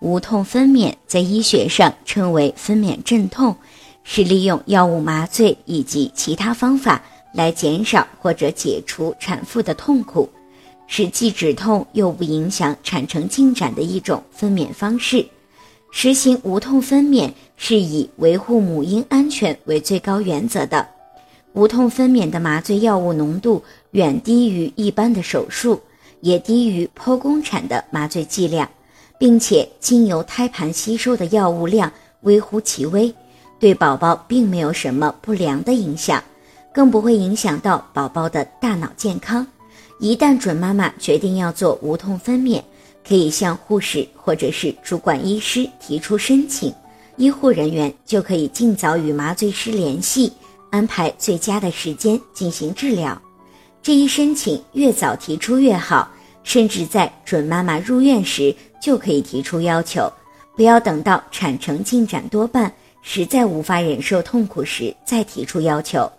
无痛分娩在医学上称为分娩镇痛，是利用药物麻醉以及其他方法来减少或者解除产妇的痛苦，是既止痛又不影响产程进展的一种分娩方式。实行无痛分娩是以维护母婴安全为最高原则的。无痛分娩的麻醉药物浓度远低于一般的手术，也低于剖宫产的麻醉剂量。并且经由胎盘吸收的药物量微乎其微，对宝宝并没有什么不良的影响，更不会影响到宝宝的大脑健康。一旦准妈妈决定要做无痛分娩，可以向护士或者是主管医师提出申请，医护人员就可以尽早与麻醉师联系，安排最佳的时间进行治疗。这一申请越早提出越好，甚至在准妈妈入院时。就可以提出要求，不要等到产程进展多半，实在无法忍受痛苦时再提出要求。